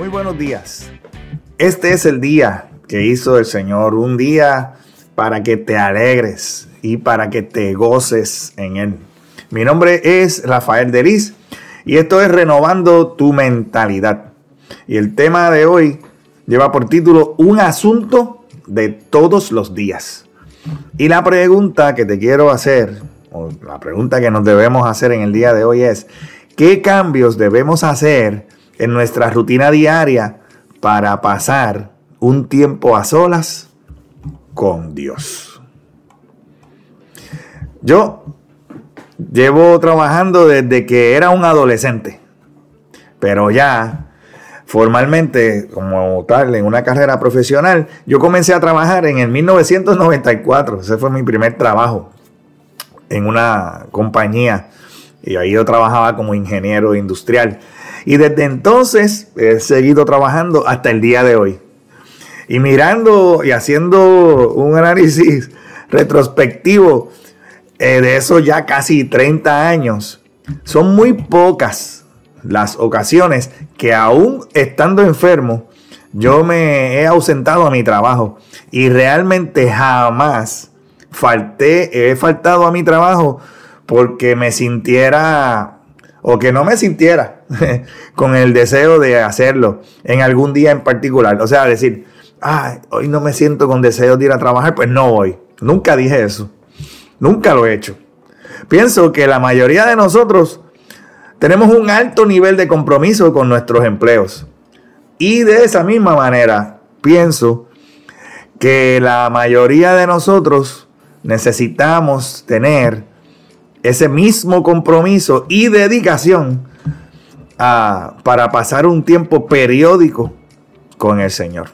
Muy buenos días. Este es el día que hizo el Señor, un día para que te alegres y para que te goces en Él. Mi nombre es Rafael Delis y esto es Renovando tu Mentalidad. Y el tema de hoy lleva por título Un asunto de todos los días. Y la pregunta que te quiero hacer, o la pregunta que nos debemos hacer en el día de hoy es, ¿qué cambios debemos hacer en nuestra rutina diaria para pasar un tiempo a solas con Dios? Yo llevo trabajando desde que era un adolescente, pero ya formalmente como tal en una carrera profesional, yo comencé a trabajar en el 1994. Ese fue mi primer trabajo en una compañía y ahí yo trabajaba como ingeniero industrial. Y desde entonces he seguido trabajando hasta el día de hoy. Y mirando y haciendo un análisis retrospectivo eh, de esos ya casi 30 años, son muy pocas las ocasiones que aún estando enfermo, yo me he ausentado a mi trabajo y realmente jamás falté, he faltado a mi trabajo porque me sintiera o que no me sintiera con el deseo de hacerlo en algún día en particular. O sea, decir, ay, hoy no me siento con deseo de ir a trabajar, pues no voy. Nunca dije eso. Nunca lo he hecho. Pienso que la mayoría de nosotros tenemos un alto nivel de compromiso con nuestros empleos. Y de esa misma manera, pienso que la mayoría de nosotros necesitamos tener ese mismo compromiso y dedicación para pasar un tiempo periódico con el Señor.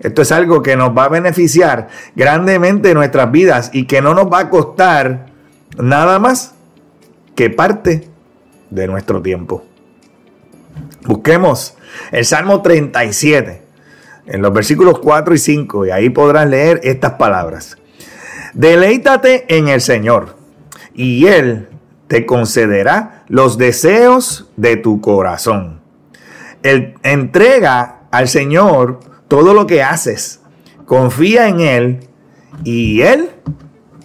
Esto es algo que nos va a beneficiar grandemente en nuestras vidas y que no nos va a costar nada más que parte de nuestro tiempo. Busquemos el Salmo 37, en los versículos 4 y 5, y ahí podrás leer estas palabras. Deleítate en el Señor, y Él te concederá los deseos de tu corazón. Él entrega al Señor todo lo que haces. Confía en Él y Él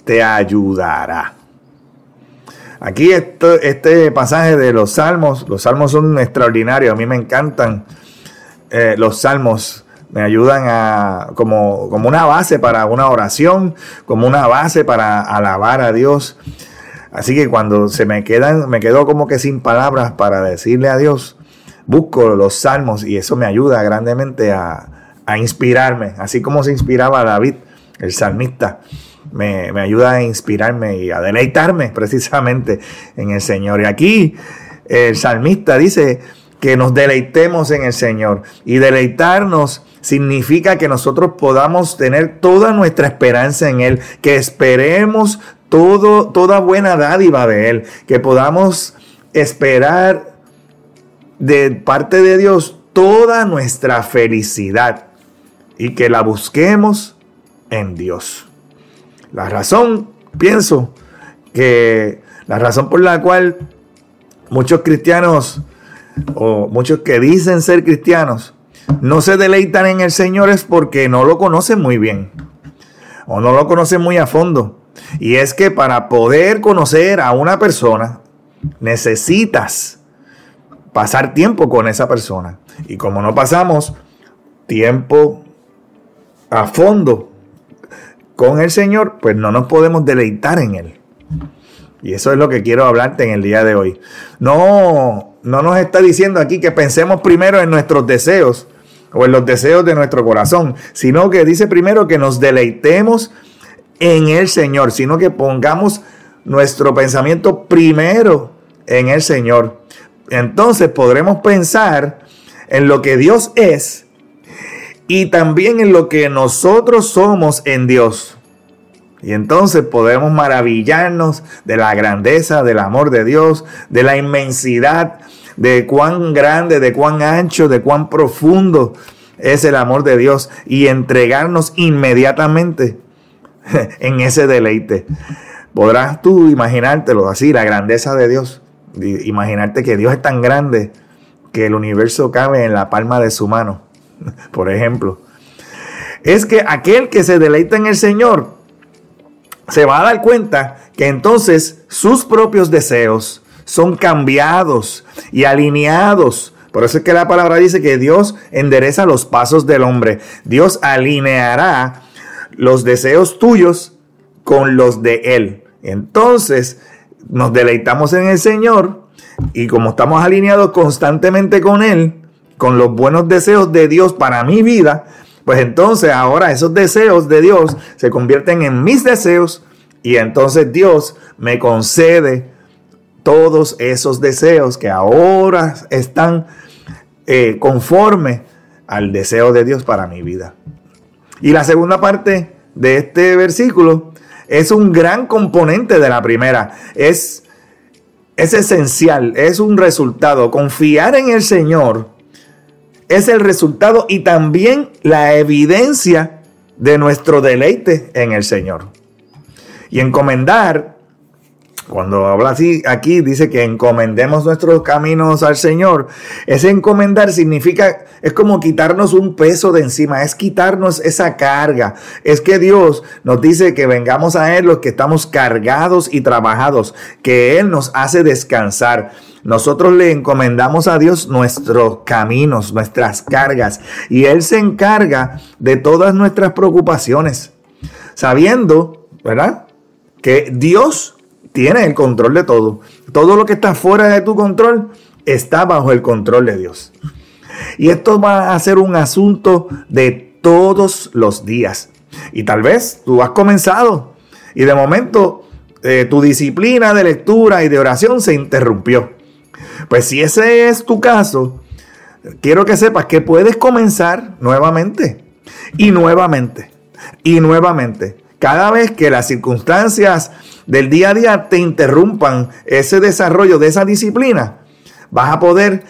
te ayudará. Aquí este pasaje de los salmos, los salmos son extraordinarios, a mí me encantan eh, los salmos, me ayudan a, como, como una base para una oración, como una base para alabar a Dios. Así que cuando se me quedan, me quedo como que sin palabras para decirle a Dios, busco los salmos y eso me ayuda grandemente a, a inspirarme, así como se inspiraba David, el salmista me, ayuda a inspirarme y a deleitarme precisamente en el Señor. Y aquí el salmista dice que nos deleitemos en el Señor. Y deleitarnos significa que nosotros podamos tener toda nuestra esperanza en Él, que esperemos todo, toda buena dádiva de Él, que podamos esperar de parte de Dios toda nuestra felicidad y que la busquemos en Dios. La razón, pienso, que la razón por la cual muchos cristianos o muchos que dicen ser cristianos no se deleitan en el Señor es porque no lo conocen muy bien o no lo conocen muy a fondo. Y es que para poder conocer a una persona necesitas pasar tiempo con esa persona. Y como no pasamos tiempo a fondo con el Señor, pues no nos podemos deleitar en Él. Y eso es lo que quiero hablarte en el día de hoy. No, no nos está diciendo aquí que pensemos primero en nuestros deseos o en los deseos de nuestro corazón, sino que dice primero que nos deleitemos en el Señor, sino que pongamos nuestro pensamiento primero en el Señor. Entonces podremos pensar en lo que Dios es y también en lo que nosotros somos en Dios. Y entonces podemos maravillarnos de la grandeza del amor de Dios, de la inmensidad, de cuán grande, de cuán ancho, de cuán profundo es el amor de Dios y entregarnos inmediatamente en ese deleite. Podrás tú imaginártelo así, la grandeza de Dios, imaginarte que Dios es tan grande que el universo cabe en la palma de su mano, por ejemplo, es que aquel que se deleita en el Señor se va a dar cuenta que entonces sus propios deseos son cambiados y alineados. Por eso es que la palabra dice que Dios endereza los pasos del hombre. Dios alineará los deseos tuyos con los de Él. Entonces nos deleitamos en el Señor y como estamos alineados constantemente con Él, con los buenos deseos de Dios para mi vida, pues entonces ahora esos deseos de Dios se convierten en mis deseos y entonces Dios me concede todos esos deseos que ahora están eh, conforme al deseo de Dios para mi vida. Y la segunda parte de este versículo es un gran componente de la primera. Es es esencial, es un resultado. Confiar en el Señor es el resultado y también la evidencia de nuestro deleite en el Señor. Y encomendar cuando habla así, aquí dice que encomendemos nuestros caminos al Señor. Ese encomendar significa, es como quitarnos un peso de encima, es quitarnos esa carga. Es que Dios nos dice que vengamos a Él los que estamos cargados y trabajados, que Él nos hace descansar. Nosotros le encomendamos a Dios nuestros caminos, nuestras cargas, y Él se encarga de todas nuestras preocupaciones, sabiendo, ¿verdad? Que Dios tiene el control de todo. Todo lo que está fuera de tu control está bajo el control de Dios. Y esto va a ser un asunto de todos los días. Y tal vez tú has comenzado y de momento eh, tu disciplina de lectura y de oración se interrumpió. Pues si ese es tu caso, quiero que sepas que puedes comenzar nuevamente y nuevamente y nuevamente. Cada vez que las circunstancias del día a día te interrumpan ese desarrollo de esa disciplina, vas a poder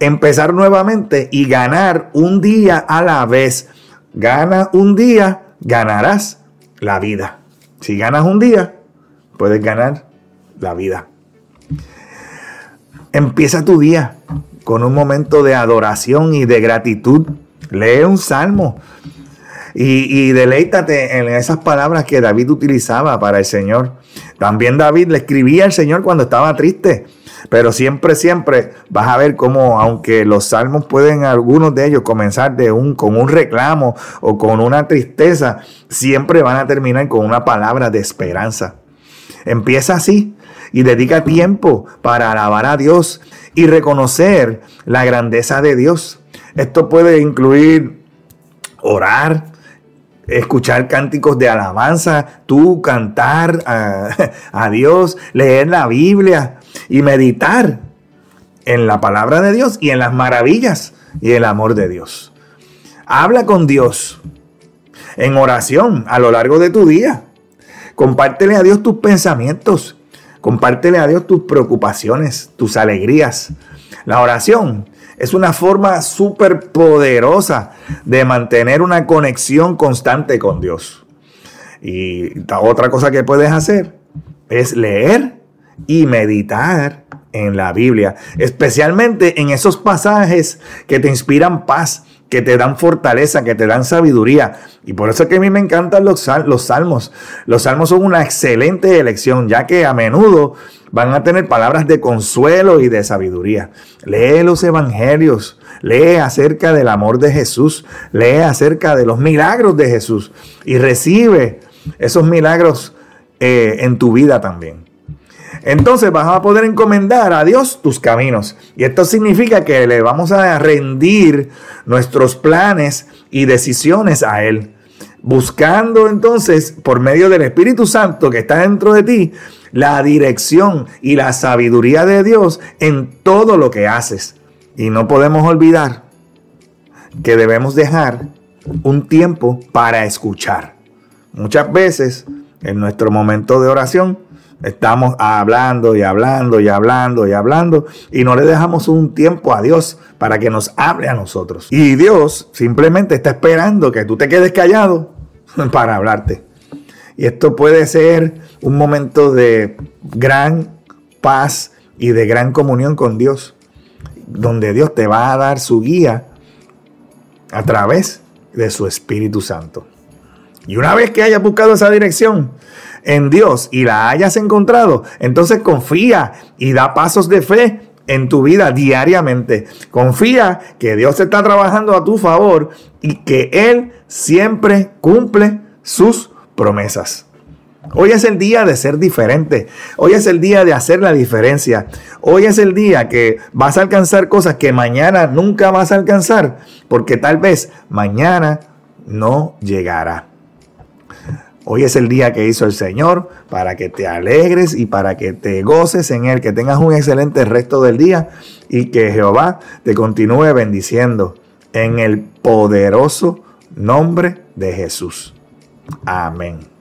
empezar nuevamente y ganar un día a la vez. Gana un día, ganarás la vida. Si ganas un día, puedes ganar la vida. Empieza tu día con un momento de adoración y de gratitud. Lee un salmo y, deleítate en esas palabras que David utilizaba para el Señor. También David le escribía al Señor cuando estaba triste. Pero siempre, siempre vas a ver cómo, aunque los salmos pueden, algunos de ellos, comenzar de un, con un reclamo o con una tristeza, siempre van a terminar con una palabra de esperanza. Empieza así y dedica tiempo para alabar a Dios y reconocer la grandeza de Dios. Esto puede incluir orar, escuchar cánticos de alabanza, tú cantar a, Dios, leer la Biblia y meditar en la palabra de Dios y en las maravillas y el amor de Dios. Habla con Dios en oración a lo largo de tu día. Compártele a Dios tus pensamientos. Compártele a Dios tus preocupaciones, tus alegrías. La oración es una forma súper poderosa de mantener una conexión constante con Dios. Y otra cosa que puedes hacer es leer y meditar en la Biblia, especialmente en esos pasajes que te inspiran paz, que te dan fortaleza, que te dan sabiduría. Y por eso es que a mí me encantan los, salmos. Los salmos son una excelente elección, ya que a menudo van a tener palabras de consuelo y de sabiduría. Lee los evangelios, lee acerca del amor de Jesús, lee acerca de los milagros de Jesús y recibe esos milagros eh, en tu vida también. Entonces vas a poder encomendar a Dios tus caminos. Y esto significa que le vamos a rendir nuestros planes y decisiones a Él. Buscando entonces, por medio del Espíritu Santo que está dentro de ti, la dirección y la sabiduría de Dios en todo lo que haces. Y no podemos olvidar que debemos dejar un tiempo para escuchar. Muchas veces en nuestro momento de oración estamos hablando y hablando y hablando y hablando y no le dejamos un tiempo a Dios para que nos hable a nosotros. Y Dios simplemente está esperando que tú te quedes callado para hablarte. Y esto puede ser un momento de gran paz y de gran comunión con Dios. donde Dios te va a dar su guía a través de su Espíritu Santo. Y una vez que hayas buscado esa dirección en Dios y la hayas encontrado, entonces confía y da pasos de fe en tu vida diariamente. Confía que Dios está trabajando a tu favor y que Él siempre cumple sus promesas. Hoy es el día de ser diferente. Hoy es el día de hacer la diferencia. Hoy es el día que vas a alcanzar cosas que mañana nunca vas a alcanzar, porque tal vez mañana no llegará. Hoy es el día que hizo el Señor para que te alegres y para que te goces en Él, que tengas un excelente resto del día y que Jehová te continúe bendiciendo en el poderoso nombre de Jesús. Amén.